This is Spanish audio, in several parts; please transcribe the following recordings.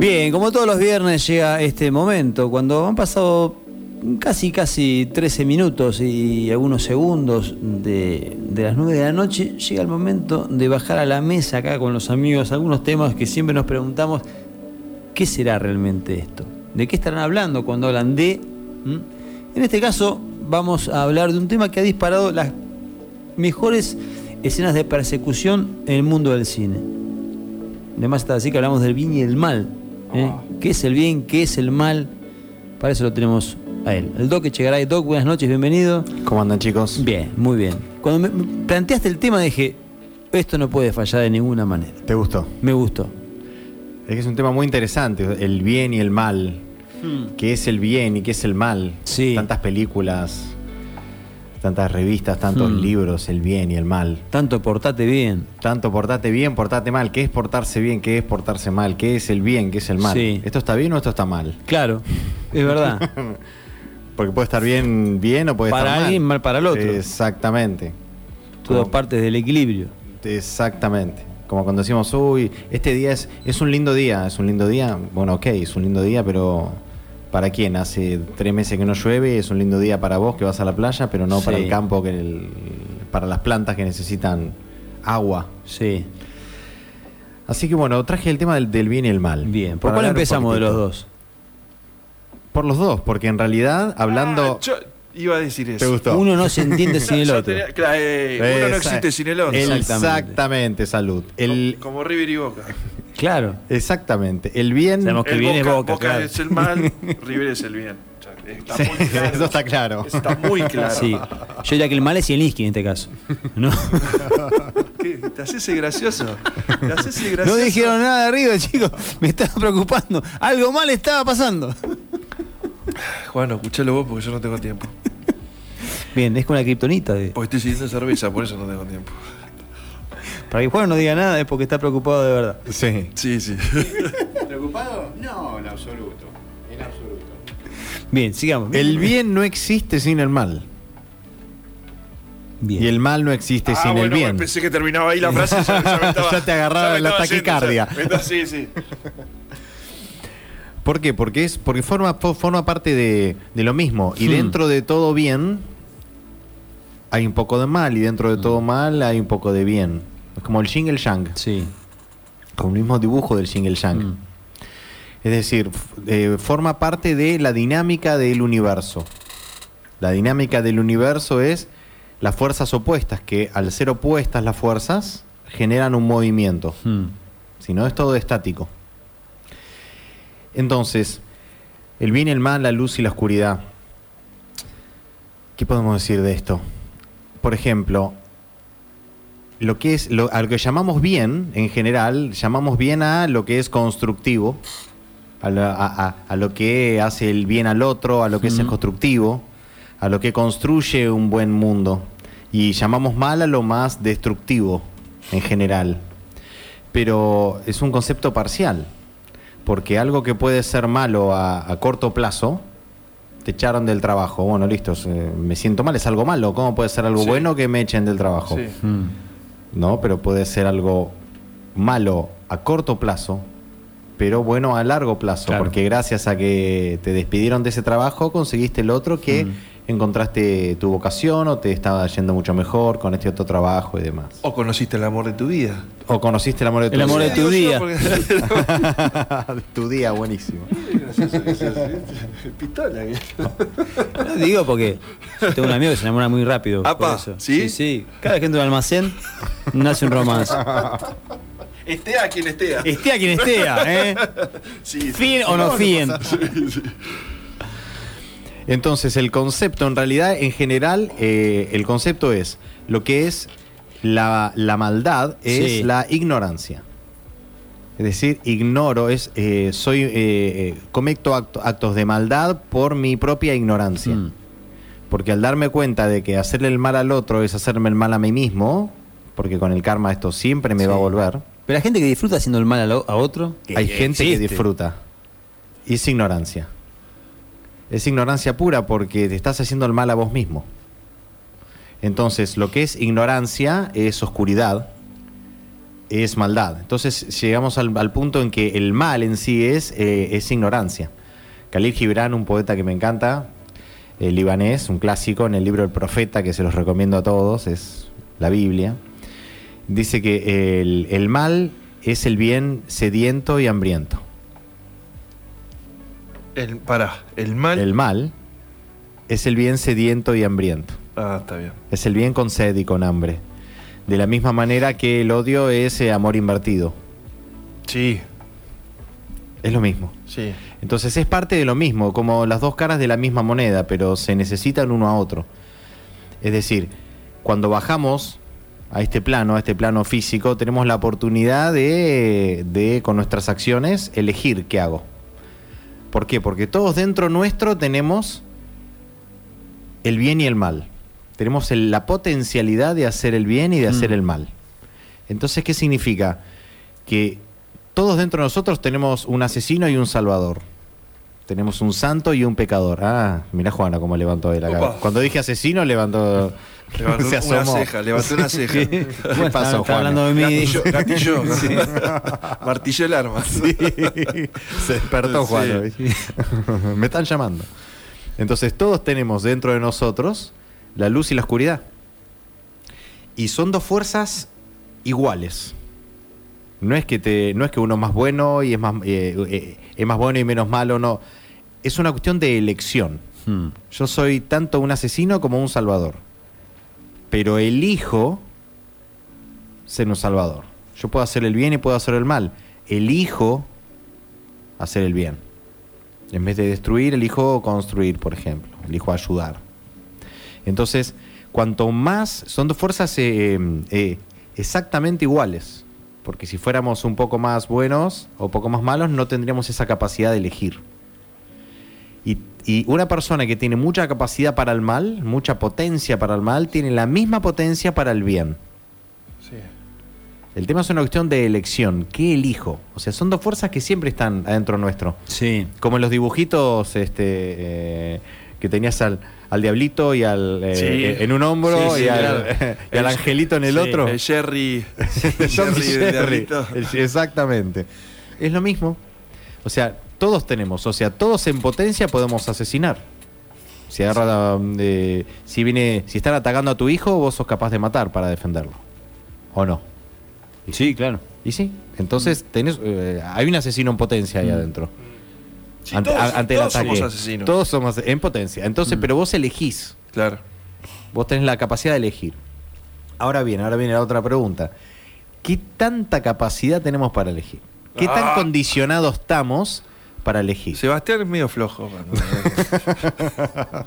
Bien, como todos los viernes llega este momento, cuando han pasado casi, casi 13 minutos y algunos segundos de, las 9 de la noche, llega el momento de bajar a la mesa acá con los amigos algunos temas que siempre nos preguntamos, ¿qué será realmente esto? ¿De qué estarán hablando cuando hablan de... En este caso vamos a hablar de un tema que ha disparado las mejores escenas de persecución en el mundo del cine. Además está así que hablamos del bien y el mal. ¿Eh? ¿Qué es el bien? ¿Qué es el mal? Para eso lo tenemos a él. El Doc Echegaray. Doc, buenas noches, bienvenido. ¿Cómo andan chicos? Bien, muy bien. Cuando me planteaste el tema dije, esto no puede fallar de ninguna manera. ¿Te gustó? Me gustó. Es que es un tema muy interesante, el bien y el mal. ¿Qué es el bien y qué es el mal? Sí. Tantas películas, tantas revistas, tantos Hmm. libros, el bien y el mal. Tanto portate bien. Tanto portate bien, portate mal. ¿Qué es portarse bien? ¿Qué es portarse mal? ¿Qué es el bien? ¿Qué es el mal? Sí. ¿Esto está bien o esto está mal? Claro, es verdad. Porque puede estar bien, bien o puede Para estar mal. alguien, mal para el otro. Exactamente. Como- partes del equilibrio. Exactamente. Como cuando decimos, uy, este día es, es un lindo día, es un lindo día. Bueno, ok, es un lindo día, pero ¿para quién? Hace tres meses que no llueve, es un lindo día para vos que vas a la playa, pero no para el campo, que el- para las plantas que necesitan agua. Sí. Así que bueno, traje el tema del, del bien y el mal. Bien. ¿Por cuál empezamos de los dos? Por los dos, porque en realidad, hablando... Ah, yo iba a decir eso. ¿Te gustó? Uno no se entiende sin el otro. tenía- claro, eh, uno no existe sin el otro. Exactamente, salud. El, Como, como River y Boca. Claro. exactamente. El bien... Sabemos que El bien es Boca, Boca claro. es el mal, River es el bien. Está Sí, muy claro. eso está claro. Eso Está muy claro. Sí. Yo diría que el mal es Zielinski en este caso. No, ¿Qué? ¿Te haces el gracioso? ¿Te haces el gracioso? no dijeron nada de arriba, chicos. Me estaba preocupando. Algo mal estaba pasando. Juan, escuchalo vos porque yo no tengo tiempo. Bien, es con la kriptonita. De... Porque estoy siguiendo cerveza, por eso no tengo tiempo. Para que Juan no diga nada es porque está preocupado de verdad. Sí. Sí, sí. ¿Preocupado? No, en absoluto. En absoluto. Bien, sigamos. El bien no existe sin el mal. Bien. Y el mal no existe Ah, sin el bien. Pensé que terminaba ahí la frase. Ya, ya me estaba, Ya te agarraba ya la yendo, taquicardia. Sí, sí. ¿Por qué? Porque es porque forma, fo- forma parte de, de lo mismo. Y Hmm. dentro de todo bien hay un poco de mal. Y dentro de todo mal hay un poco de bien. Es como el el yang. Sí. Como el mismo dibujo del el yang. Mm. Es decir, eh, forma parte de la dinámica del universo. La dinámica del universo es las fuerzas opuestas, que al ser opuestas las fuerzas generan un movimiento. Mm. Si no, es todo estático. Entonces, el bien el mal, la luz y la oscuridad. ¿Qué podemos decir de esto? Por ejemplo, lo que es lo, a lo que llamamos bien, en general, llamamos bien a lo que es constructivo, a, la- a- a- a lo que hace el bien al otro, a lo que es constructivo, a lo que construye un buen mundo. Y llamamos mal a lo más destructivo, en general. Pero es un concepto parcial, porque algo que puede ser malo a, a corto plazo, te echaron del trabajo, bueno, listo, se- me siento mal, es algo malo, ¿cómo puede ser algo Sí. bueno que me echen del trabajo? Sí. Mm. ¿No? Pero puede ser algo malo a corto plazo, pero bueno a largo plazo, Claro. porque gracias a que te despidieron de ese trabajo, conseguiste el otro que Mm. Encontraste tu vocación o te estaba yendo mucho mejor con este otro trabajo y demás. O conociste el amor de tu vida. O conociste el amor de tu El amor vida. de tu día. De tu día, buenísimo. Gracioso que seas. Pistola. No, digo porque yo tengo un amigo que se enamora muy rápido. por Apa, eso. ¿sí? Sí, sí. Cada vez que entra al almacén, nace un romance. Esté a quien esté. Esté a quien esté, ¿eh? Sí, Fin o no fin. Entonces, el concepto, en realidad, en general, eh, el concepto es lo que es la, la maldad, es Sí. la ignorancia. Es decir, ignoro, es eh, soy eh, eh, cometo acto- actos de maldad por mi propia ignorancia. Mm. Porque al darme cuenta de que hacerle el mal al otro es hacerme el mal a mí mismo, porque con el karma esto siempre me va a volver, Pero hay gente que disfruta haciendo el mal a, lo- a otro. hay gente que disfruta. Y es ignorancia. Es ignorancia pura porque te estás haciendo el mal a vos mismo. Entonces, lo que es ignorancia es oscuridad. es maldad. Entonces llegamos al, punto en que el mal en sí es, eh, es ignorancia. Khalil Gibran, un poeta que me encanta, eh, libanés, un clásico en el libro El Profeta, que se los recomiendo a todos, es la Biblia, dice que el, el mal es el bien sediento y hambriento. El, pará, el mal. El mal es el bien sediento y hambriento. Ah, está bien. Es el bien con sed y con hambre. De la misma manera que el odio es eh, amor invertido. Sí, Es lo mismo. sí. Entonces es parte de lo mismo, como las dos caras de la misma moneda, pero se necesitan uno a otro. Es decir, cuando bajamos a este plano, a este plano físico, tenemos la oportunidad de, de, con nuestras acciones, elegir qué hago. ¿Por qué? Porque todos dentro nuestro tenemos el bien y el mal. Tenemos el- la potencialidad de hacer el bien y de hacer Mm. el mal. Entonces, ¿qué significa? Que todos dentro de nosotros tenemos un asesino y un salvador. Tenemos un santo y un pecador. Ah, mirá Juana cómo levantó él acá. Opa. Cuando dije asesino, levantó. Levantó se una asomó. ceja, levantó una ceja. ¿Qué Bueno, pasó, Juana? hablando de mí. Gatillo, gatillo. Martilló el arma. Sí, se despertó. Juan. Me están llamando. Entonces todos tenemos dentro de nosotros la luz y la oscuridad. Y son dos fuerzas iguales. No es que te, no es que uno es más bueno y es más, eh, eh, es más bueno y menos malo, no. Es una cuestión de elección. Hmm. Yo soy tanto un asesino como un salvador. Pero elijo ser un salvador. Yo puedo hacer el bien y puedo hacer el mal. Elijo hacer el bien. En vez de destruir, elijo construir, por ejemplo. Elijo ayudar. Entonces, cuanto más... Son dos fuerzas eh, eh, exactamente iguales. Porque si fuéramos un poco más buenos o poco más malos, no tendríamos esa capacidad de elegir. Y, y una persona que tiene mucha capacidad para el mal, mucha potencia para el mal, tiene la misma potencia para el bien. Sí. El tema es una cuestión de elección. ¿Qué elijo? O sea, son dos fuerzas que siempre están adentro nuestro. Sí. Como en los dibujitos este, eh, que tenías al, al diablito y al eh, Sí. en un hombro Sí, sí, y, al, claro. y al angelito en el Sí, otro. El Jerry. Son Jerry de Jerry. El- Exactamente. Es lo mismo. O sea, todos tenemos, o sea, todos en potencia podemos asesinar. Si agarra, eh, si viene, si están atacando a tu hijo, vos sos capaz de matar para defenderlo. ¿O no? Sí, claro. Y sí. Entonces tenés, eh, hay un asesino en potencia ahí adentro. Sí, ante todos, ante el todos ataque. somos asesinos. Todos somos en potencia. Entonces, pero vos elegís. Claro. Vos tenés la capacidad de elegir. Ahora bien, ahora viene la otra pregunta. ¿Qué tanta capacidad tenemos para elegir? ¿Qué tan Ah. condicionados estamos para elegir? Sebastián es medio flojo. cuando-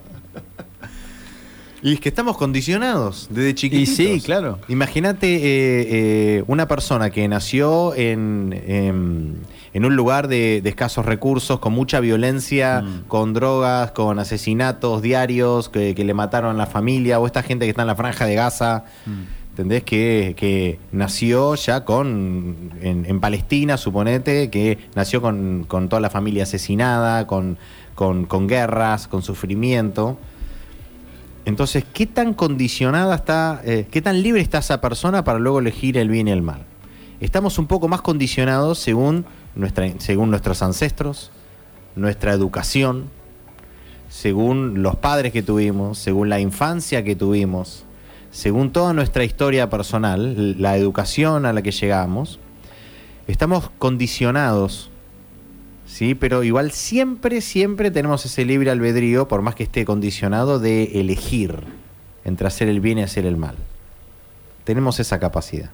Y es que estamos condicionados desde Y chiquitos. sí, claro. Imagínate eh, eh, una persona que nació en, en- en un lugar de, de escasos recursos, con mucha violencia, Mm. con drogas, con asesinatos diarios, que, que le mataron a la familia, o esta gente que está en la franja de Gaza. ¿Entendés? Que, que nació ya con. En, Palestina, suponete, que nació con, con toda la familia asesinada, con, con, con guerras, con sufrimiento. Entonces, ¿qué tan condicionada está, eh, qué tan libre está esa persona para luego elegir el bien y el mal? Estamos un poco más condicionados según, nuestra, según nuestros ancestros, nuestra educación, según los padres que tuvimos, según la infancia que tuvimos, según toda nuestra historia personal, la educación a la que llegamos. Estamos condicionados Sí, pero igual siempre, siempre tenemos ese libre albedrío, por más que esté condicionado, de elegir entre hacer el bien y hacer el mal. Tenemos esa capacidad.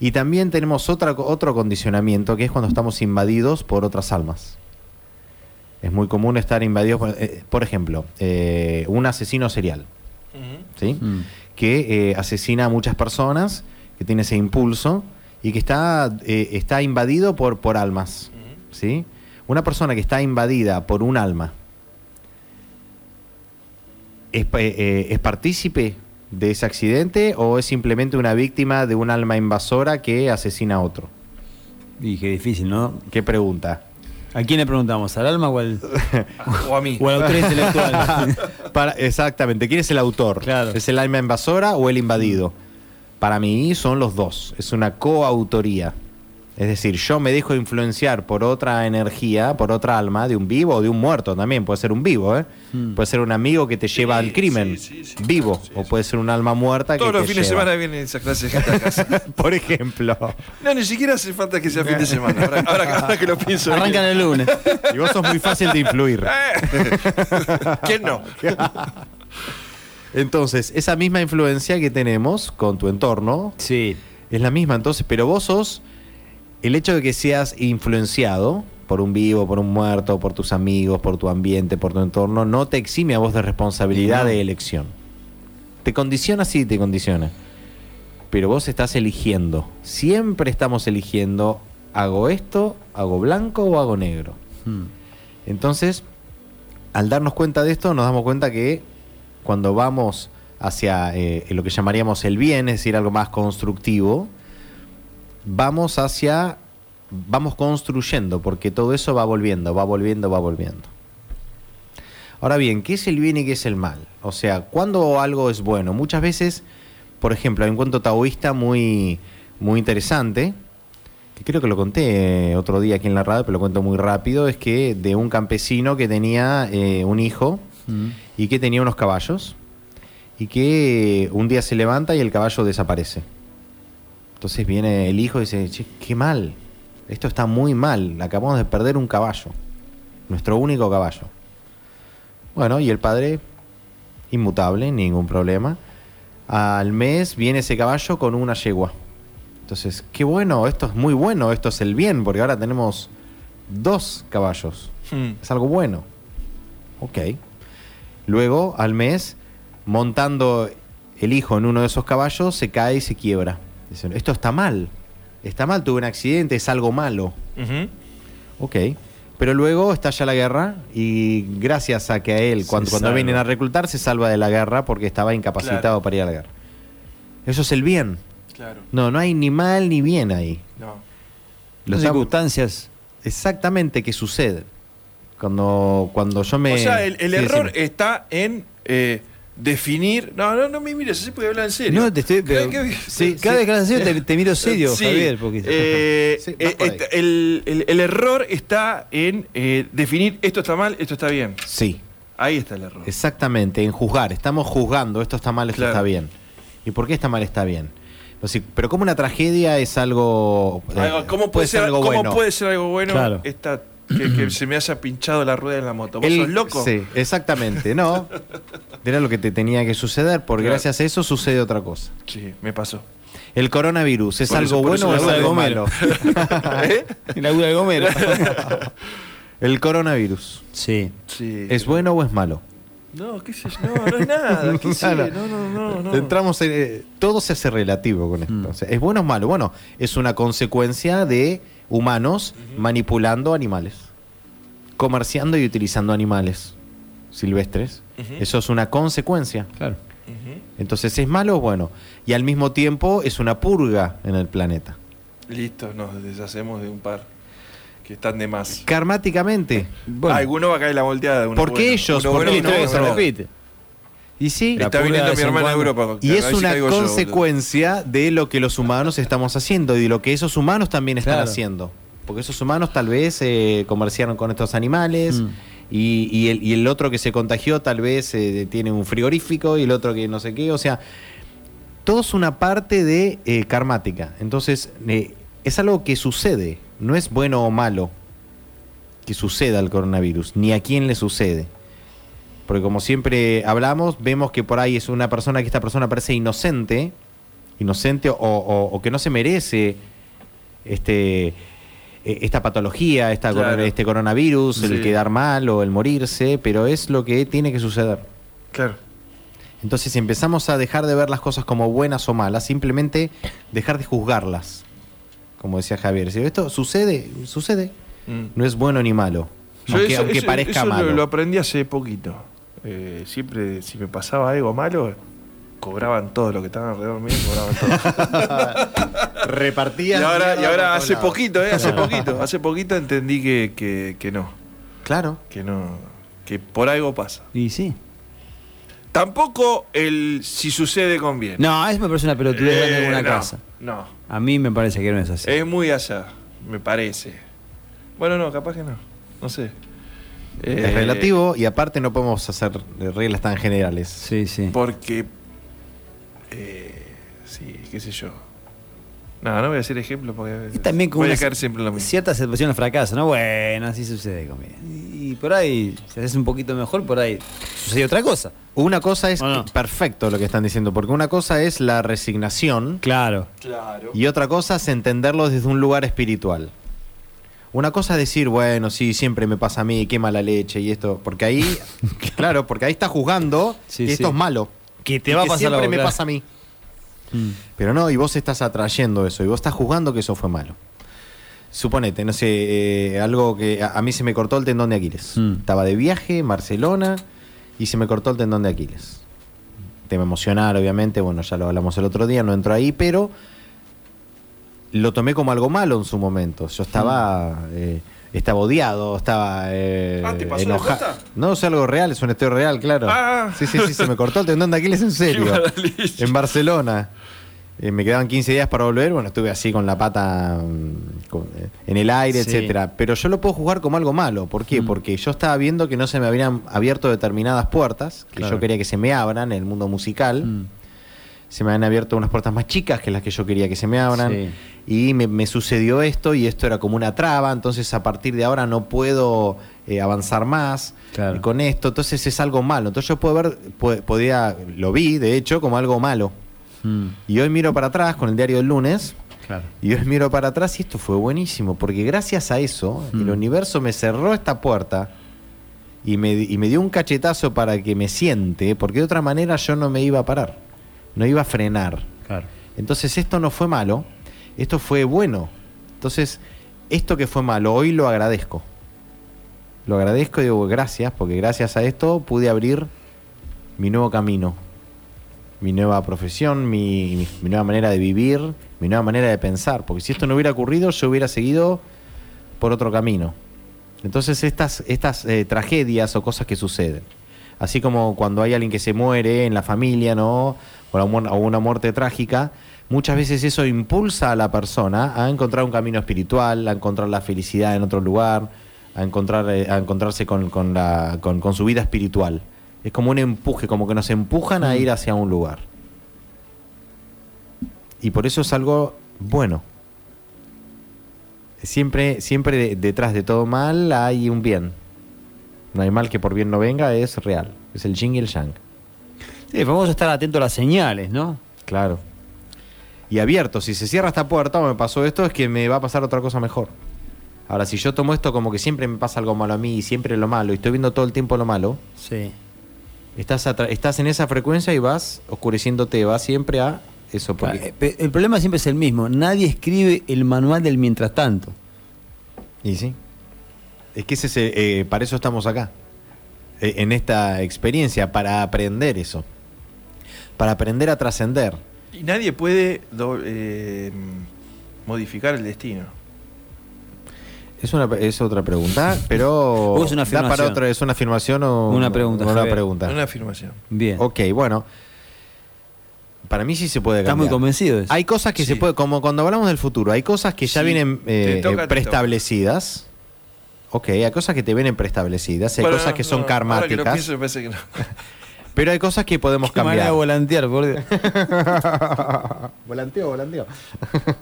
Y también tenemos otra, otro condicionamiento, que es cuando estamos invadidos por otras almas. Es muy común estar invadidos, por, eh, por ejemplo, eh, un asesino serial, ¿sí? Mm. Que eh, asesina a muchas personas, que tiene ese impulso y que está, eh, está invadido por, por almas. ¿sí? Una persona que está invadida por un alma, ¿es, pa- eh, ¿es partícipe de ese accidente o es simplemente una víctima de un alma invasora que asesina a otro? Y qué difícil, ¿no? ¿Qué pregunta? ¿A quién le preguntamos? ¿Al alma o al, O a mí. o al autor intelectual? Para, exactamente, ¿quién es el autor? Claro. ¿Es el alma invasora o el invadido? para mí son los dos. Es una coautoría. Es decir, yo me dejo influenciar por otra energía, por otra alma, de un vivo o de un muerto también. Puede ser un vivo, ¿eh? Mm. Puede ser un amigo que te lleva al crimen, sí, sí, vivo. sí, o puede ser un alma muerta Todos que los te fines de lleva. semana viene esa clase de gente a casa. Por ejemplo. No, ni siquiera hace falta que sea fin de semana. Ahora, ahora- ahora que lo pienso. bien. Arrancan el lunes. Y vos sos muy fácil de influir. Eh. ¿Quién no? Entonces, esa misma influencia que tenemos con tu entorno Sí. es la misma. Entonces, pero vos sos el hecho de que seas influenciado por un vivo, por un muerto, por tus amigos, por tu ambiente, por tu entorno, no te exime a vos de responsabilidad de elección. Te condiciona, sí, te condiciona. Pero vos estás eligiendo. Siempre estamos eligiendo, ¿hago esto, hago blanco o hago negro? Mm. Entonces, al darnos cuenta de esto, nos damos cuenta que cuando vamos hacia eh, lo que llamaríamos el bien, es decir, algo más constructivo, vamos hacia, vamos construyendo, porque todo eso va volviendo, va volviendo, va volviendo. Ahora bien, ¿qué es el bien y qué es el mal? O sea, ¿cuándo algo es bueno? Muchas veces, por ejemplo, hay un cuento taoísta muy, muy interesante, que creo que lo conté eh, otro día aquí en la radio, pero lo cuento muy rápido, es que de un campesino que tenía eh, un hijo Mm. y que tenía unos caballos y que un día se levanta y el caballo desaparece. Entonces viene el hijo y dice, che, qué mal, esto está muy mal, acabamos de perder un caballo, nuestro único caballo. Bueno, y el padre, inmutable, ningún problema. Al mes viene ese caballo con una yegua. Entonces, qué bueno, esto es muy bueno, esto es el bien, porque ahora tenemos dos caballos. Hmm. Es algo bueno. Ok. Luego, al mes, montando el hijo en uno de esos caballos, se cae y se quiebra. Dicen, esto está mal. Está mal, tuve un accidente, es algo malo. Ok. Pero luego estalla la guerra y gracias a que a él, cuando, cuando vienen a reclutar, se salva de la guerra porque estaba incapacitado Claro. para ir a la guerra. Eso es el bien. Claro. No, no hay ni mal ni bien ahí. No. Las circunstancias. exactamente qué sucede. Cuando, cuando yo me. O sea, el, el Sí, error decime. está en eh, definir. No, no, no me mires así porque hablar en serio. No, te estoy. pero- ¿Qué- qué- Sí, cada vez que hablas en serio te, te miro serio, Sí, Javier. Porque... eh, Sí, eh, el, el- el error está en eh, definir esto está mal, esto está bien. Sí, Ahí está el error. exactamente, en juzgar. Estamos juzgando, esto está mal, esto Claro. está bien. ¿Y por qué está mal, está bien? Pero como una tragedia es algo. ¿Cómo, puede, ser, algo cómo bueno? puede ser algo bueno Claro. esta, que, que se me haya pinchado la rueda en la moto? ¿Vos El- sos loco? Sí, exactamente. No, era lo que te tenía que suceder, porque Claro. gracias a eso sucede otra cosa. Sí, me pasó. El coronavirus, ¿es Por algo eso- bueno o es la algo malo? ¿Eh? Inaugura el Gomero. El coronavirus, sí. Sí. ¿es bueno o es malo? No, qué sé yo. No, no es nada. ¿Qué sé? No, no, no. no. Entramos en, eh, todo se hace relativo con esto. Mm. O sea, ¿Es bueno o malo? Bueno, es una consecuencia de humanos manipulando animales, comerciando y utilizando animales silvestres. Eso es una consecuencia. Claro. Entonces, ¿es malo o bueno? Y al mismo tiempo es una purga en el planeta. Listo, nos deshacemos de un par que están de más. Karmáticamente. Bueno, Alguno va a caer la volteada. uno ¿Por qué bueno. ellos? Uno ¿Por qué no se repite. Y sí, Está viniendo mi hermana cuando. Europa. Y a es una yo, consecuencia de lo que los humanos estamos haciendo y de lo que esos humanos también están Claro. haciendo. Porque esos humanos tal vez eh, comerciaron con estos animales Mm. y, y el, y el otro que se contagió tal vez eh, tiene un frigorífico y el otro que no sé qué. O sea, todo es una parte de eh, karmática. Entonces, eh, es algo que sucede. No es bueno o malo que suceda el coronavirus, ni a quién le sucede. Porque como siempre hablamos, vemos que por ahí es una persona que esta persona parece inocente, inocente o, o- o que no se merece este, eh, esta patología, esta Claro. corona- este coronavirus, el quedar mal o el morirse, pero es lo que tiene que suceder. Claro. Entonces, si empezamos a dejar de ver las cosas como buenas o malas, simplemente dejar de juzgarlas. Como decía Javier, si esto sucede, sucede. Mm. No es bueno ni malo. Yo aunque eso- aunque eso- parezca eso lo- malo. Lo, aprendí hace poquito. Eh, siempre, si me pasaba algo malo, cobraban todo lo que estaba alrededor mío, cobraban todo. y Repartía. ahora, y ahora hace poquito, eh, hace poquito, hace poquito entendí que, que, que no, Claro. que no, que por algo pasa. Y sí. Tampoco el si sucede conviene. No, eso me parece una pelotudez en Eh, una no, casa. No, A mí me parece que no es así. es muy allá, me parece. Bueno, no, capaz que no. No sé. Es Eh, relativo y aparte no podemos hacer reglas tan generales. Sí, sí. Porque. eh, sí, qué sé yo. No, no voy a decir ejemplos porque. Y también con voy a caer siempre en lo mismo. ciertas situaciones fracasan, ¿no? Bueno, así sucede conmigo. Y por ahí, si haces un poquito mejor, por ahí sucede otra cosa. Una cosa es no. perfecto lo que están diciendo, porque una cosa es la resignación Claro. Claro. y otra cosa es entenderlo desde un lugar espiritual. Una cosa es decir, bueno, sí, siempre me pasa a mí, qué mala leche y esto, porque ahí, claro, porque ahí está juzgando Sí, que sí. esto es malo. Que te y va a pasar siempre algo, me claro. pasa a mí. Mm. Pero no, y vos estás atrayendo eso, y vos estás juzgando que eso fue malo. Suponete, no sé, eh, algo que a, a mí se me cortó el tendón de Aquiles. Mm. Estaba de viaje en Barcelona y se me cortó el tendón de Aquiles. Tema emocional, obviamente, bueno, ya lo hablamos el otro día, no entro ahí, pero lo tomé como algo malo en su momento. Yo estaba, eh, estaba odiado, estaba eh, Ah, ¿te pasó de enoja- posta? No, es algo real, es un estado real, claro. Ah. Sí, sí, sí, se me cortó el tendón de Aquiles en serio. En Barcelona. Eh, me quedaban 15 días para volver, bueno, estuve así con la pata mm, con- eh, en el aire, Sí. etcétera. Pero yo lo puedo jugar como algo malo. ¿Por qué? Mm. Porque yo estaba viendo que no se me habían abierto determinadas puertas, que Claro. yo quería que se me abran en el mundo musical. Mm. Se me habían abierto unas puertas más chicas que las que yo quería que se me abran. Sí. Y me, me sucedió esto y esto era como una traba, entonces a partir de ahora no puedo eh, avanzar más Claro. eh, con esto, entonces es algo malo. Entonces yo puedo ver, podía, lo vi de hecho como algo malo. Mm. Y hoy miro para atrás con el diario del lunes Claro. y hoy miro para atrás y esto fue buenísimo, porque gracias a eso el Mm. universo me cerró esta puerta y me, y me dio un cachetazo para que me siente, porque de otra manera yo no me iba a parar, no iba a frenar. Claro. Entonces esto no fue malo, esto fue bueno. Entonces, esto que fue malo, hoy lo agradezco. Lo agradezco y digo gracias, porque gracias a esto pude abrir mi nuevo camino, mi nueva profesión, mi, mi- nueva manera de vivir, mi nueva manera de pensar. Porque si esto no hubiera ocurrido, yo hubiera seguido por otro camino. Entonces estas, estas eh, tragedias o cosas que suceden, así como cuando hay alguien que se muere en la familia, ¿no? O, o una muerte trágica, muchas veces eso impulsa a la persona a encontrar un camino espiritual, a encontrar la felicidad en otro lugar, a, encontrar, eh, a encontrarse con, con la, con, con su vida espiritual. Es como un empuje, como que nos empujan a ir hacia un lugar. Y por eso es algo bueno. Siempre, siempre de- detrás de todo mal hay un bien. No hay mal que por bien no venga, es real. Es el yin y el yang. Sí, vamos a estar atentos a las señales, ¿no? Claro. Y abierto, si se cierra esta puerta o me pasó esto, es que me va a pasar otra cosa mejor. Ahora, si yo tomo esto como que siempre me pasa algo malo a mí y siempre lo malo, y estoy viendo todo el tiempo lo malo, Sí. estás, estás en esa frecuencia y vas oscureciéndote, vas siempre a eso. Porque, Eh, El problema siempre es el mismo. Nadie escribe el manual del mientras tanto. Y sí. Es que ese es, eh, para eso estamos acá. Eh, en esta experiencia, para aprender eso. Para aprender a trascender. Y nadie puede do- eh, modificar el destino. Es, una, es otra pregunta, pero. O es una da para afirmación. otra, ¿Es una afirmación o Una pregunta, o una pregunta? Una afirmación. Bien. Ok, bueno. Para mí sí se puede ¿Estás cambiar. muy convencido de eso? Hay cosas que Sí. se puede, como cuando hablamos del futuro, hay cosas que ya Sí. vienen eh, toca, eh, preestablecidas. Ok, hay cosas que te vienen preestablecidas, hay Bueno, cosas que son no, Ahora que lo karmáticas, pienso, me parece que no. pero hay cosas que podemos Qué cambiar. volantear, por Dios. volanteo, volanteo.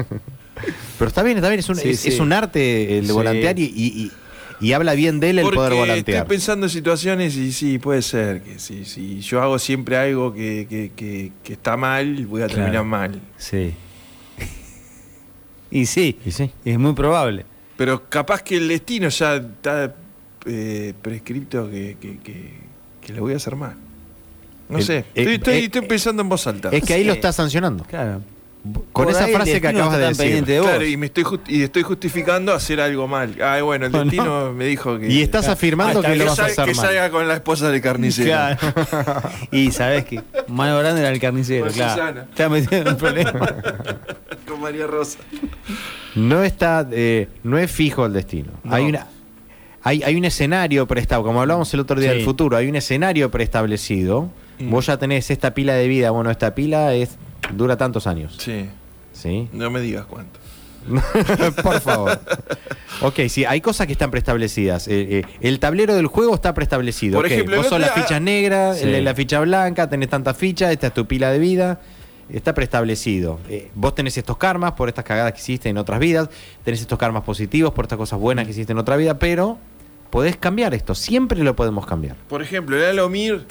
pero está bien, está bien, es un, Sí, es, sí. es un arte el de Sí. volantear y, y- y- y habla bien de él el Porque poder estoy volantear. pensando en situaciones y sí, puede ser que si si yo hago siempre algo que, que- que- que está mal, voy a Claro. terminar mal. Sí. y sí, Y sí. es muy probable. Pero capaz que el destino ya está eh, prescripto que, que, que- que le voy a hacer mal. No El- sé, eh, estoy, estoy- eh, estoy pensando en voz alta. Es que ahí Sí. lo está sancionando. Claro. Con Por esa frase que acabas de decir. de vos. Claro, y me estoy y estoy justificando hacer algo mal. Ay, bueno, el No, no. destino me dijo que. Y estás afirmando Ah, que lo vas a hacer que mal. salga con la esposa del carnicero. Claro. y sabes que mano grande era el carnicero, Con claro. Susana. Está metido en un problema. Con María Rosa. No está, eh, no es fijo el destino. No. Hay una, hay, hay un escenario preestablecido, como hablábamos el otro día Sí. del futuro, hay un escenario preestablecido Mm. Vos ya tenés esta pila de vida, bueno, esta pila es dura tantos años. Sí. ¿Sí? No me digas cuánto. Por favor. Ok, sí, hay cosas que están preestablecidas. Eh, eh, el tablero del juego está preestablecido. Por ejemplo, vos sos las fichas negras, Sí. la ficha blanca, tenés tantas fichas, esta es tu pila de vida. Está preestablecido. Eh, vos tenés estos karmas por estas cagadas que hiciste en otras vidas, tenés estos karmas positivos por estas cosas buenas que hiciste en otra vida, pero podés cambiar esto, siempre lo podemos cambiar. Por ejemplo, el Alomir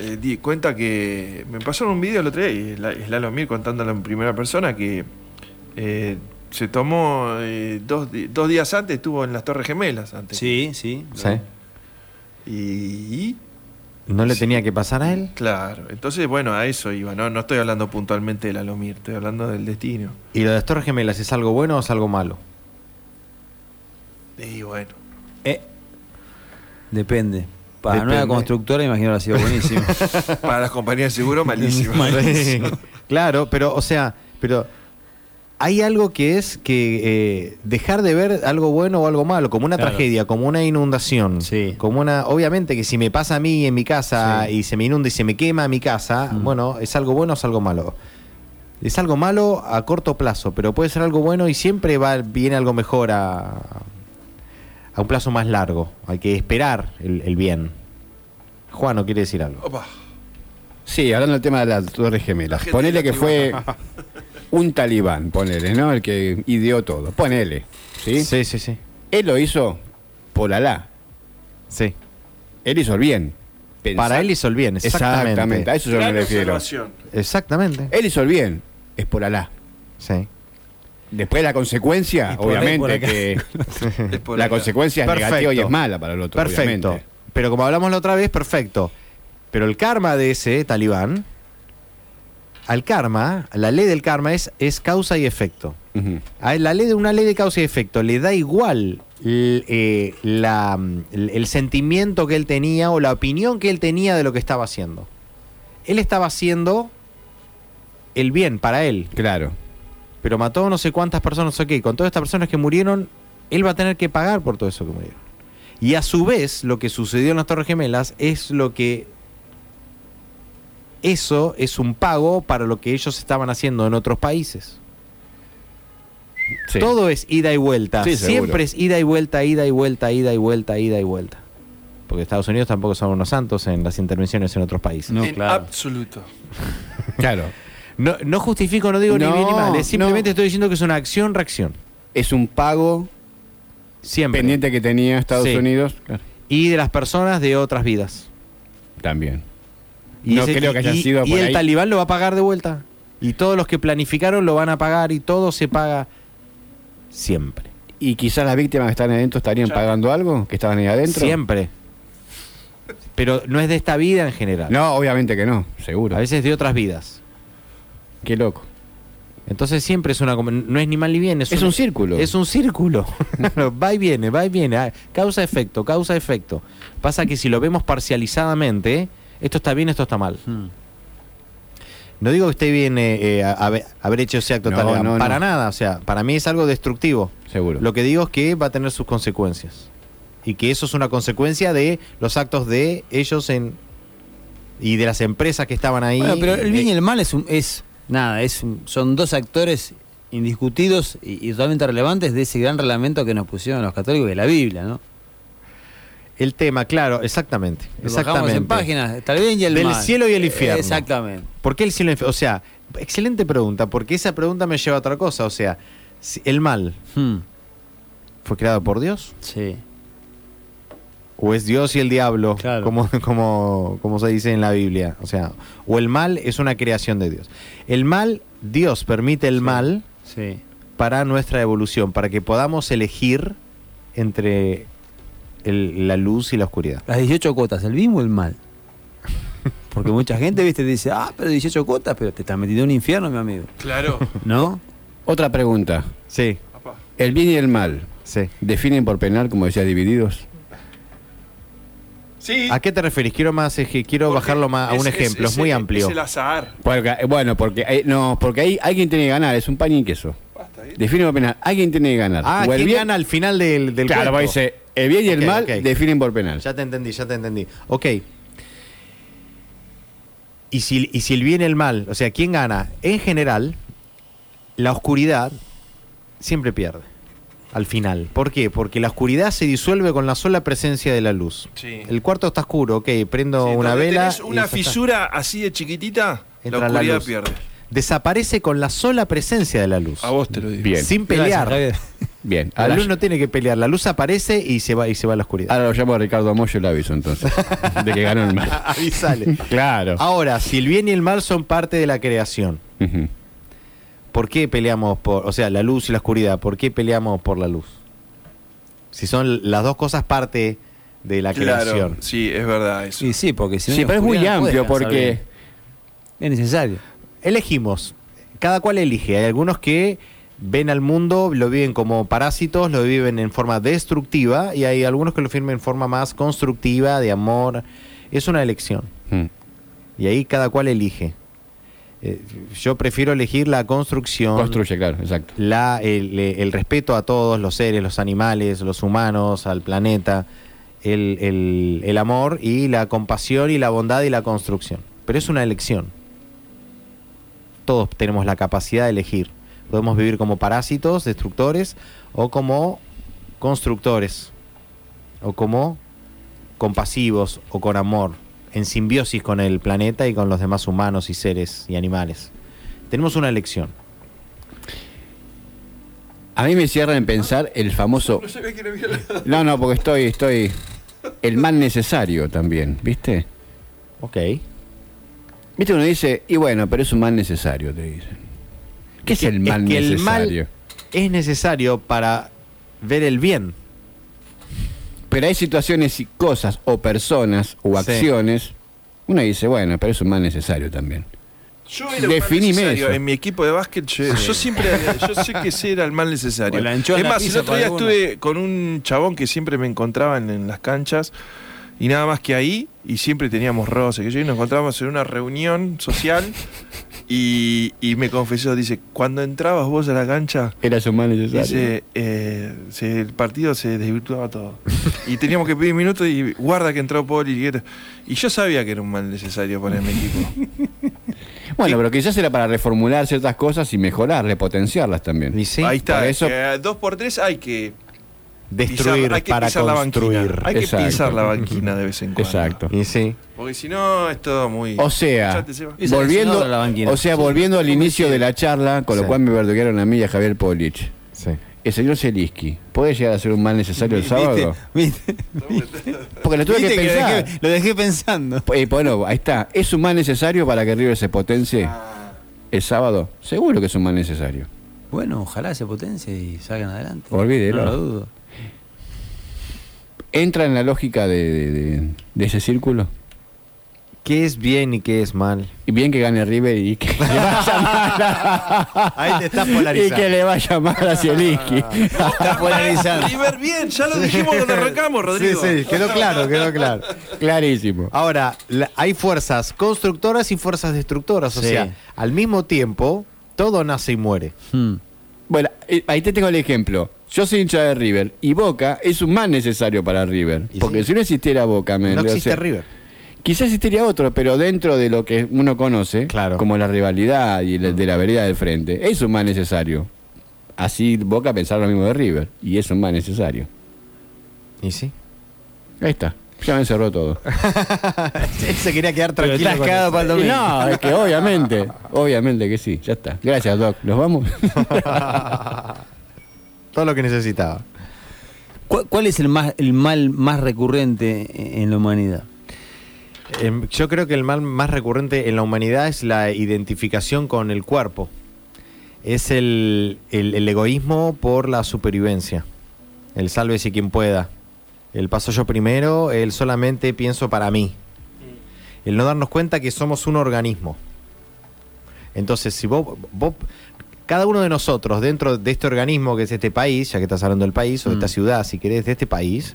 eh, di- cuenta que. Me pasaron un video el otro día y el, el Alomir contándolo en primera persona que eh, se tomó eh, dos, dos días antes, estuvo en las Torres Gemelas antes. Sí, sí. ¿Sí? Y, y- ¿No le Sí. tenía que pasar a él? Claro, entonces, bueno, a eso iba. No, no estoy hablando puntualmente del Alomir, estoy hablando del destino. ¿Y lo de las Torres Gemelas es algo bueno o es algo malo? Y bueno. Eh, depende. Para Depende. nueva constructora, imagino que ha sido buenísimo. Para las compañías de seguro, malísimo. Claro, pero, o sea, pero hay algo que es que eh, dejar de ver algo bueno o algo malo, como una Claro. tragedia, como una inundación, Sí. como una, obviamente que si me pasa a mí en mi casa Sí. y se me inunda y se me quema mi casa, Mm. bueno, es algo bueno o es algo malo. Es algo malo a corto plazo, pero puede ser algo bueno y siempre va viene algo mejor a, a un plazo más largo. Hay que esperar el, el bien. Juan, ¿no quiere decir algo? Opa. Sí, hablando del tema de las Torres Gemelas. Ponele que fue un talibán, ponele, ¿no? El que ideó todo. Ponele. ¿sí? Sí, sí, sí. Él lo hizo por Alá. Sí. Él hizo el bien. Para él hizo el bien, exactamente. Exactamente, a eso yo me refiero. Exactamente. Él hizo el bien, es por Alá. Sí. Después la consecuencia, obviamente, que la consecuencia es Perfecto. negativa y es mala para el otro, Perfecto. obviamente. Pero como hablamos la otra vez, perfecto. Pero el karma de ese talibán, al karma, la ley del karma es, es causa y efecto. A la ley de una ley de causa y efecto le da igual eh, la, el, el sentimiento que él tenía o la opinión que él tenía de lo que estaba haciendo. Él estaba haciendo el bien para él. Claro. Pero mató no sé cuántas personas, ok, con todas estas personas que murieron, él va a tener que pagar por todo eso que murieron. Y a su vez, lo que sucedió en las Torres Gemelas es lo que... Eso es un pago para lo que ellos estaban haciendo en otros países. Sí. Todo es ida y vuelta. Sí, seguro. Siempre es ida y vuelta, ida y vuelta, ida y vuelta, ida y vuelta. Porque Estados Unidos tampoco son unos santos en las intervenciones en otros países. No, en claro. absoluto. Claro. No, no justifico, no digo ni bien ni mal. es simplemente no. estoy diciendo que es una acción-reacción. Es un pago Siempre. pendiente que tenía Estados Sí. Unidos. Claro. y de las personas de otras vidas. También. Y No creo que haya y- sido Y por el ahí. talibán lo va a pagar de vuelta. Y todos los que planificaron lo van a pagar y todo se paga siempre. Y quizás las víctimas que están adentro estarían pagando algo, que estaban ahí adentro. Siempre. Pero no es de esta vida en general. No, obviamente que no, seguro. A veces de otras vidas. Qué loco. Entonces siempre es una... No es ni mal ni bien. Es, Es un círculo. Es un círculo. Va y viene, va y viene. Ah, Causa-efecto, causa-efecto. Pasa que si lo vemos parcializadamente, esto está bien, esto está mal. Hmm. No digo que esté bien eh, eh, haber, haber hecho ese acto No, tal, no, para no. nada, o sea, para mí es algo destructivo. Seguro. Lo que digo es que va a tener sus consecuencias. Y que eso es una consecuencia de los actos de ellos en y de las empresas que estaban ahí. Bueno, pero el bien y Eh, el mal es un, es nada, es son dos actores indiscutidos y, y totalmente relevantes de ese gran reglamento que nos pusieron los católicos de la Biblia, ¿no? el tema, claro, exactamente. Exactamente. en páginas, está bien y el Del mal. cielo y el infierno. Exactamente. ¿Por qué el cielo y el infierno? O sea, excelente pregunta, porque esa pregunta me lleva a otra cosa. O sea, el mal Hmm, fue creado por Dios Sí. O es Dios y el diablo, Claro. como, como, como se dice en la Biblia. O sea, o el mal es una creación de Dios. El mal, Dios permite el mal Sí. para nuestra evolución, para que podamos elegir entre el- la luz y la oscuridad. Las 18 cuotas, ¿el bien o el mal? Porque mucha gente, viste, dice, ah, pero 18 cuotas, pero te estás metiendo en un infierno, mi amigo. Claro. ¿No? Otra pregunta. Sí. El bien y el mal, sí. ¿definen por penal, como decía, divididos? Sí. ¿A qué te referís? Quiero más, eje- quiero porque bajarlo más a un es- ejemplo, es, es- muy amplio. Es el azar. Porque, eh, bueno, porque hay- no, porque ahí alguien tiene que ganar, es un pan y queso. Basta, ¿eh? Define por penal, alguien tiene que ganar. Ah, O el ¿quién bien- gana al final del, del Claro, dice, el bien y el mal ok. definen por penal. Ya te entendí, ya te entendí. Ok. Y si, y si el bien y el mal, o sea, ¿quién gana? En general, la oscuridad siempre pierde. Al final. ¿Por qué? Porque la oscuridad se disuelve con la sola presencia de la luz. Sí. El cuarto está oscuro, ok, prendo Sí, una vela. tenés y una está. fisura así de chiquitita, Entra la oscuridad pierde. Desaparece con la sola presencia de la luz. A vos te lo digo. Bien, Sin pelear. Bien. La luz no tiene que pelear. La luz aparece y se va y se va a la oscuridad. ahora lo llamo a Ricardo Moyo y le aviso entonces. de que ganó el mal. Avisale. Claro. Ahora, si el bien y el mal son parte de la creación. ¿Por qué peleamos por, o sea, la luz y la oscuridad? ¿Por qué peleamos por la luz? Si son las dos cosas parte de la Claro, creación. sí, es verdad eso. Y sí, porque si no Sí, pero es muy amplio porque... Es necesario. Elegimos. Cada cual elige. Hay algunos que ven al mundo, lo viven como parásitos, lo viven en forma destructiva y hay algunos que lo viven en forma más constructiva, de amor. Es una elección. Mm. Y ahí cada cual elige. Eh, yo prefiero elegir la construcción. Construye, claro, exacto. la, el, el respeto a todos los seres, los animales, los humanos, al planeta, el, el- el amor y la compasión y la bondad y la construcción. Pero es una elección. Todos tenemos la capacidad de elegir. Podemos vivir como parásitos, destructores, o como constructores, o como compasivos, o con amor, en simbiosis con el planeta y con los demás humanos y seres y animales. Tenemos una elección. A mí me cierra en pensar el famoso... No. No, no, porque estoy, estoy... El mal necesario también, ¿viste? Ok. Viste, uno dice, y bueno, pero es un mal necesario, te dicen. ¿Qué es, que- el mal que el mal es necesario para ver el bien. Pero hay situaciones y cosas, o personas, o Sí. acciones. Uno dice, bueno, pero es un mal necesario también. Yo era un mal Definime necesario. eso. En mi equipo de básquet, yo, yo siempre yo sé que ese era el mal necesario. Es más, el otro día algunos. estuve con un chabón que siempre me encontraba en, en las canchas y nada más que ahí, y siempre teníamos roce, que yo y nos encontrábamos en una reunión social y, y me confesó, dice, cuando entrabas vos a la cancha, Era un mal necesario. dice, eh, se- el partido se desvirtuaba todo. Y teníamos que pedir minutos y guarda que entró Poli. Y, yo sabía que era un mal necesario para mi equipo. Bueno, pero quizás era para reformular ciertas cosas y mejorarle, potenciarlas también. Y sí, Ahí está, eso- dos por tres hay que destruir pisar, hay que para pisar la construir. banquina. Hay que Exacto. pisar la banquina de vez en cuando. Exacto. Y sí. Porque si no es todo muy. O sea, volviendo, la banquina. o sea, Sí, volviendo al inicio de la charla, con lo Sí. cual me verduguearon a mí y a Javier Polich. sí. El señor Zeliski, ¿puede llegar a ser un mal necesario el sábado? ¿Viste? Porque lo tuve que ¿Viste que lo pensar. dejé, lo dejé pensando. Eh, bueno, ahí está. ¿Es un mal necesario para que River se potencie Ah, el sábado? Seguro que es un mal necesario. Bueno, ojalá se potencie y salgan adelante. Olvídelo. No lo dudo. ¿Entra en la lógica de, de- de- de ese círculo? ¿Qué es bien y qué es mal? Y bien que gane River y que le vaya mal. Ahí te estás y polarizando. que le vaya mal a Zielinski. Está polarizando. River bien, ya lo dijimos cuando arrancamos, Sí, Rodrigo. sí, quedó claro, quedó claro. Clarísimo. Ahora, la- hay fuerzas constructoras y fuerzas destructoras. O Sí. sea, al mismo tiempo, todo nace y muere. Hmm. Bueno, eh, ahí te tengo el ejemplo. Yo soy hincha de River y Boca es un mal necesario para River. Porque sí. si no existiera Boca, me No o existe sea, River. Quizás existiría otro, pero dentro de lo que uno conoce, Claro. como la rivalidad y la- de la vereda del frente, es un mal necesario. Así Boca pensar lo mismo de River, y es un mal necesario. Y sí. Ahí está, ya me cerró todo. Él se quería quedar tranquilo. estás para el domingo. No, es que obviamente, obviamente que sí, ya está. Gracias, Doc. ¿Nos vamos? Todo lo que necesitaba. ¿Cuál, cuál es el, más, el mal más recurrente en la humanidad? Em, Yo creo que el mal más recurrente en la humanidad es la identificación con el cuerpo. Es el, el- el egoísmo por la supervivencia. El sálvese quien pueda. El paso yo primero, el solamente pienso para mí. El no darnos cuenta que somos un organismo. Entonces, si vos, vos- cada uno de nosotros dentro de este organismo que es este país, ya que estás hablando del país, o de esta Mm. ciudad, si querés, de este país,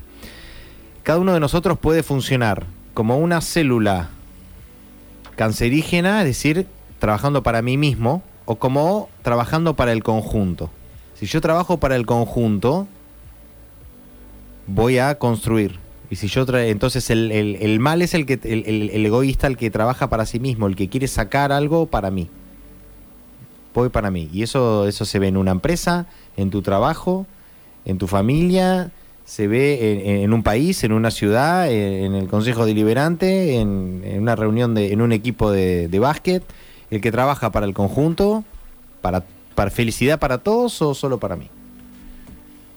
cada uno de nosotros puede funcionar como una célula cancerígena, es decir, trabajando para mí mismo, o como trabajando para el conjunto. Si yo trabajo para el conjunto, voy a construir. Y si yo entonces el, el- mal es el que el, el- egoísta, el que trabaja para sí mismo, el que quiere sacar algo para mí. Voy para mí. Y eso, eso se ve en una empresa, en tu trabajo, en tu familia, se ve en, un país, en una ciudad, en, en el consejo deliberante, en, en una reunión de, en un equipo de, de básquet, el que trabaja para el conjunto, para, para felicidad para todos o solo para mí.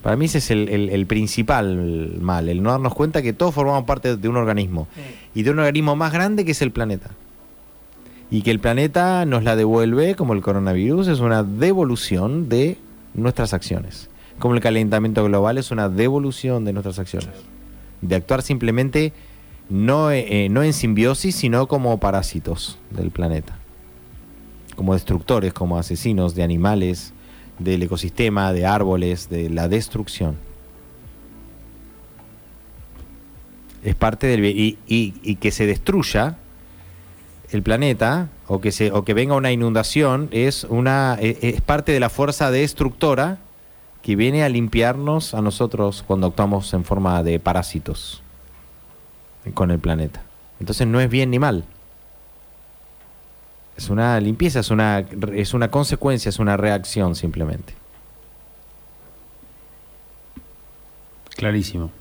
Para mí ese es el, el- el principal mal, el no darnos cuenta que todos formamos parte de un organismo y de un organismo más grande que es el planeta. Y que el planeta nos la devuelve, como el coronavirus, es una devolución de nuestras acciones. Como el calentamiento global es una devolución de nuestras acciones. De actuar simplemente no, eh, no en simbiosis, sino como parásitos del planeta. Como destructores, como asesinos de animales, del ecosistema, de árboles, de la destrucción. Es parte del. Y, y- y que se destruya el planeta o que, se, o que venga una inundación es, una, e- es parte de la fuerza destructora que viene a limpiarnos a nosotros cuando actuamos en forma de parásitos con el planeta. Entonces no es bien ni mal. Es una limpieza, es una, es una consecuencia, es una reacción simplemente. Clarísimo.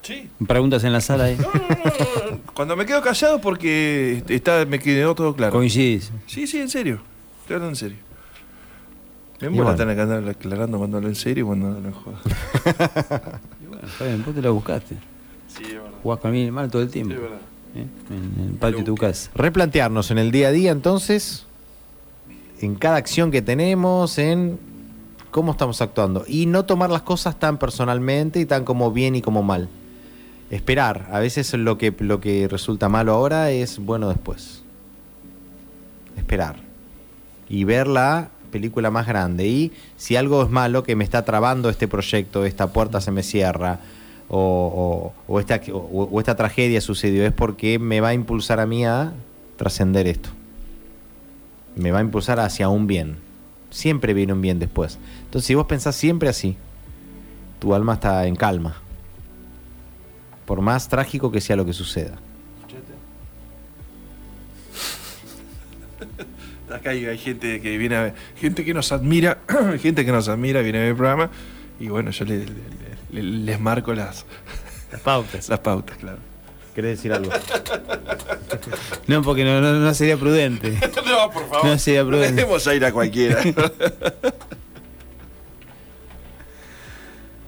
Sí. Preguntas en la sala ahí. No, no, no, no. Cuando me quedo callado porque está, me quedó todo claro. Coincidís. Sí, sí, en serio. Estoy hablando en serio. Me mola bueno. tener que andar aclarando cuando hablo en serio y cuando hablo en joda. Y bueno, está bien, vos te lo buscaste. Sí, es verdad. Jugás con el mal todo el tiempo. Sí, es verdad. ¿Eh? En el patio de tu casa. Replantearnos en el día a día entonces, en cada acción que tenemos, en cómo estamos actuando. Y no tomar las cosas tan personalmente y tan como bien y como mal. Esperar. A veces lo que, lo que resulta malo ahora es bueno después. Esperar. Y ver la película más grande. Y si algo es malo que me está trabando este proyecto, esta puerta se me cierra, o, o- esta, o- o esta tragedia sucedió, es porque me va a impulsar a mí a trascender esto. Me va a impulsar hacia un bien. Siempre viene un bien después. Entonces, si vos pensás siempre así, tu alma está en calma. Por más trágico que sea lo que suceda. Acá hay, hay gente que viene a ver, gente que nos admira, gente que nos admira, viene a ver el programa. Y bueno, yo le- le- le- les marco las, Las pautas. las pautas, claro. ¿Querés decir algo? No, porque no, no, no sería prudente. No, por favor. No sería prudente. Dejemos a ir a cualquiera.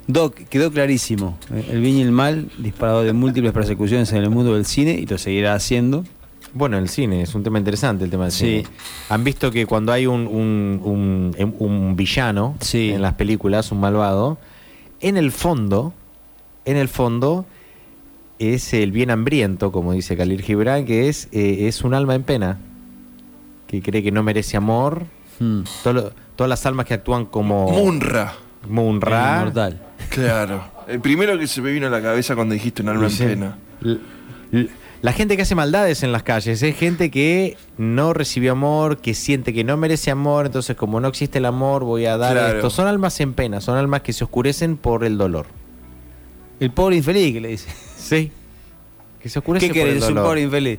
Doc, quedó clarísimo. El bien y el mal, disparado de múltiples persecuciones en el mundo del cine y lo seguirá haciendo. Bueno, el cine es un tema interesante, el tema del Sí. cine. Han visto que cuando hay un, un- un- un villano Sí. en las películas, un malvado, en el fondo, en el fondo, es el bien hambriento, como dice Khalil Gibran, que es, eh, es un alma en pena, que cree que no merece amor. Hmm. Todo todas las almas que actúan como Munra. Munra. Inmortal. Claro. El primero que se me vino a la cabeza cuando dijiste un alma en pena. La gente que hace maldades en las calles es gente que no recibió amor, que siente que no merece amor, entonces como no existe el amor voy a dar Claro. esto. Son almas en pena, son almas que se oscurecen por el dolor. El pobre infeliz que le dice. Sí. Que se oscurece ¿Qué por el querés? Es un dolor. pobre infeliz.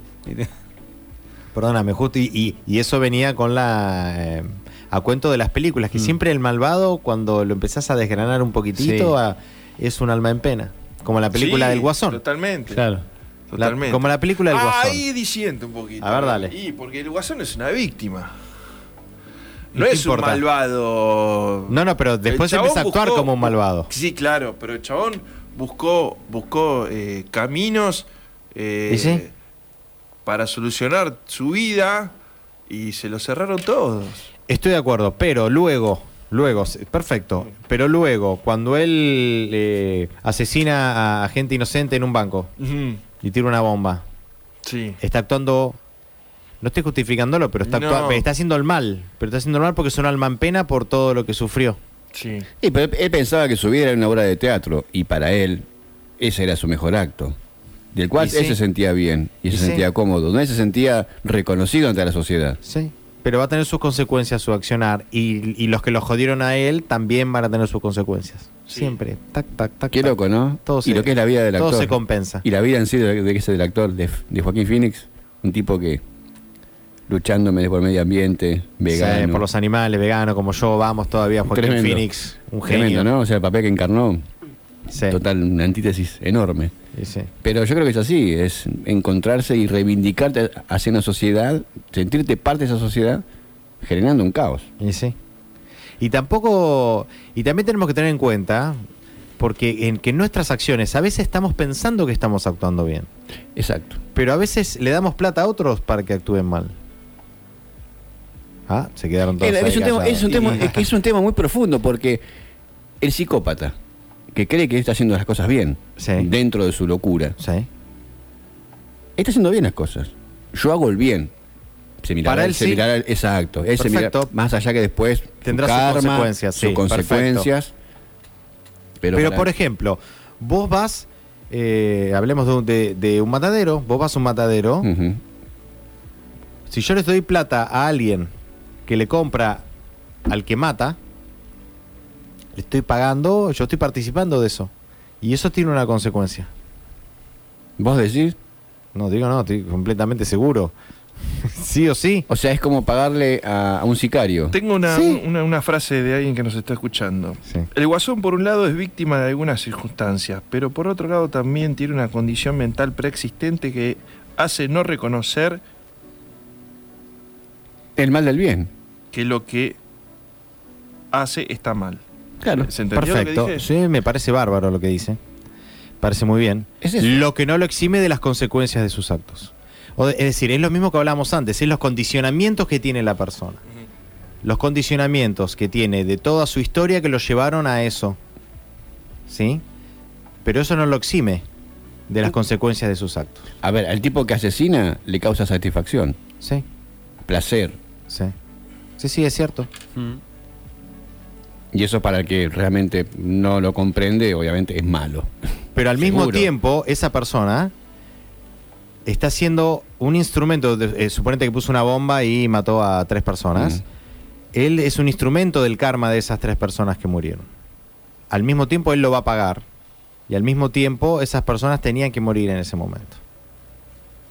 Perdóname, justo, y, y- y eso venía con la... eh, a cuento de las películas, que Mm. siempre el malvado, cuando lo empezás a desgranar un poquitito, Sí. a- es un alma en pena. Como la película Sí, del Guasón. Totalmente. Claro. La- como la película del Ah, Guasón. Ahí disiente un poquito. A ver, dale. Y porque el guasón es una víctima. ¿Y No es un malvado. No, no, pero después empieza a actuar buscó- como un malvado. Sí, claro, pero el chabón buscó, buscó eh, caminos eh, ¿Y sí? para solucionar su vida y se lo cerraron todos. Estoy de acuerdo, pero luego, luego, perfecto, pero luego, cuando él eh, asesina a gente inocente en un banco y tira una bomba, Sí. está actuando, no estoy justificándolo, pero está, No. actua- está haciendo el mal, pero está haciendo el mal porque es un alma en pena por todo lo que sufrió. Sí. Sí, pero él pensaba que su vida era una obra de teatro y para él ese era su mejor acto, del cual Y sí. él se sentía bien y, Y se sí. sentía cómodo, donde él se sentía reconocido ante la sociedad. Sí. Pero va a tener sus consecuencias su accionar y, y los que lo jodieron a él también van a tener sus consecuencias. Siempre. Tac, tac, tac. Qué tac. loco, ¿no? Todo y se- lo que es la vida del todo actor. se compensa. Y la vida en sí de, de ese del actor, de, de Joaquín Phoenix, un tipo que luchando medio por el medio ambiente, vegano. Sí, por los animales, vegano, como yo, vamos todavía. Joaquín Tremendo. Phoenix, un genio. Tremendo, ¿no? O sea, el papel que encarnó, Sí. total, una antítesis enorme. Sí. Pero yo creo que es así, es encontrarse y reivindicarte hacia una sociedad, sentirte parte de esa sociedad, generando un caos. Y sí. Y tampoco. Y también tenemos que tener en cuenta. Porque en que nuestras acciones a veces estamos pensando que estamos actuando bien. Exacto. Pero a veces le damos plata a otros para que actúen mal. Ah, se quedaron todos. Es, ahí es un tema, es, un tema, es que es un tema muy profundo porque el psicópata que cree que está haciendo las cosas bien Sí. dentro de su locura, Sí. está haciendo bien las cosas. Yo hago el bien. Se mirará, Para él se sí. mirará- exacto. Él se mirará- Perfecto. más allá que después Tendrá su sus consecuencias, sus sí, consecuencias. Pero, por ejemplo, vos vas. eh, hablemos de un, de- de un matadero. Vos vas a un matadero. Si yo les doy plata a alguien que le compra al que mata, le estoy pagando, yo estoy participando de eso. Y eso tiene una consecuencia. Vos decís, No, digo no, estoy completamente seguro. sí o sí. o sea, es como pagarle a, a un sicario. Tengo una, Sí. una, una frase de alguien que nos está escuchando. Sí. El guasón, por un lado, es víctima de algunas circunstancias, pero por otro lado también tiene una condición mental preexistente que hace no reconocer El mal del bien. que lo que hace está mal. Claro. ¿Se entendió lo que Perfecto. dije? Sí, me parece bárbaro lo que dice. Parece muy bien. Es. Lo que no lo exime de las consecuencias de sus actos. O de- es decir, es lo mismo que hablamos antes, es los condicionamientos que tiene la persona. Los condicionamientos que tiene de toda su historia que lo llevaron a eso. ¿Sí? Pero eso no lo exime de las consecuencias de sus actos. A ver, al tipo que asesina le causa satisfacción, Sí, placer. sí. Sí, sí, es cierto. Y eso para el que realmente no lo comprende, obviamente es malo. Pero al mismo Seguro. tiempo, esa persona está haciendo un instrumento, de- eh, suponete que puso una bomba y mató a tres personas. Mm. Él es un instrumento del karma de esas tres personas que murieron. Al mismo tiempo, él lo va a pagar. Y al mismo tiempo, esas personas tenían que morir en ese momento.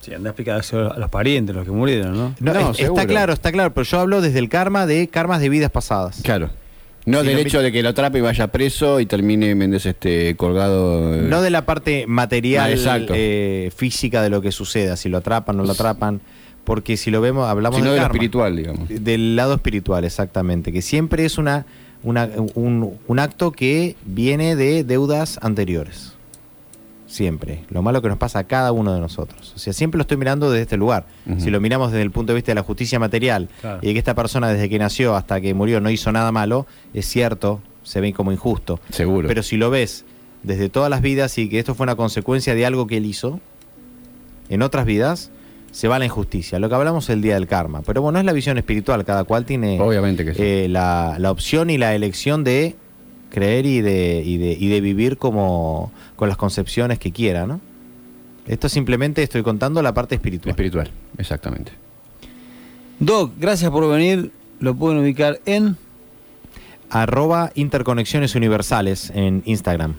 Sí, anda a explicar eso a los parientes, los que murieron, ¿no? No, No, es- seguro. está claro, está claro, pero yo hablo desde el karma de karmas de vidas pasadas. Claro. No del hecho de que lo atrape y vaya preso y termine Méndez este colgado. eh, No de la parte material, Ah, eh, física de lo que suceda, si lo atrapan, no lo atrapan, porque si lo vemos, hablamos sino del de lo karma. espiritual, digamos. Del lado espiritual, exactamente. Que siempre es una, una- un, un acto que viene de deudas anteriores. Siempre. Lo malo que nos pasa a cada uno de nosotros. O sea, siempre lo estoy mirando desde este lugar. Si lo miramos desde el punto de vista de la justicia material Claro. y de que esta persona desde que nació hasta que murió no hizo nada malo, es cierto, se ve como injusto. Seguro. Pero si lo ves desde todas las vidas y que esto fue una consecuencia de algo que él hizo, en otras vidas, se va la injusticia. Lo que hablamos es el día del karma. Pero bueno, es la visión espiritual. Cada cual tiene Obviamente que sí. eh, la, la opción y la elección de creer y de, y de, y de vivir como con las concepciones que quiera, ¿no? Esto simplemente estoy contando la parte espiritual. espiritual, exactamente. Doc, gracias por venir. Lo pueden ubicar en. Arroba interconexiones universales en Instagram.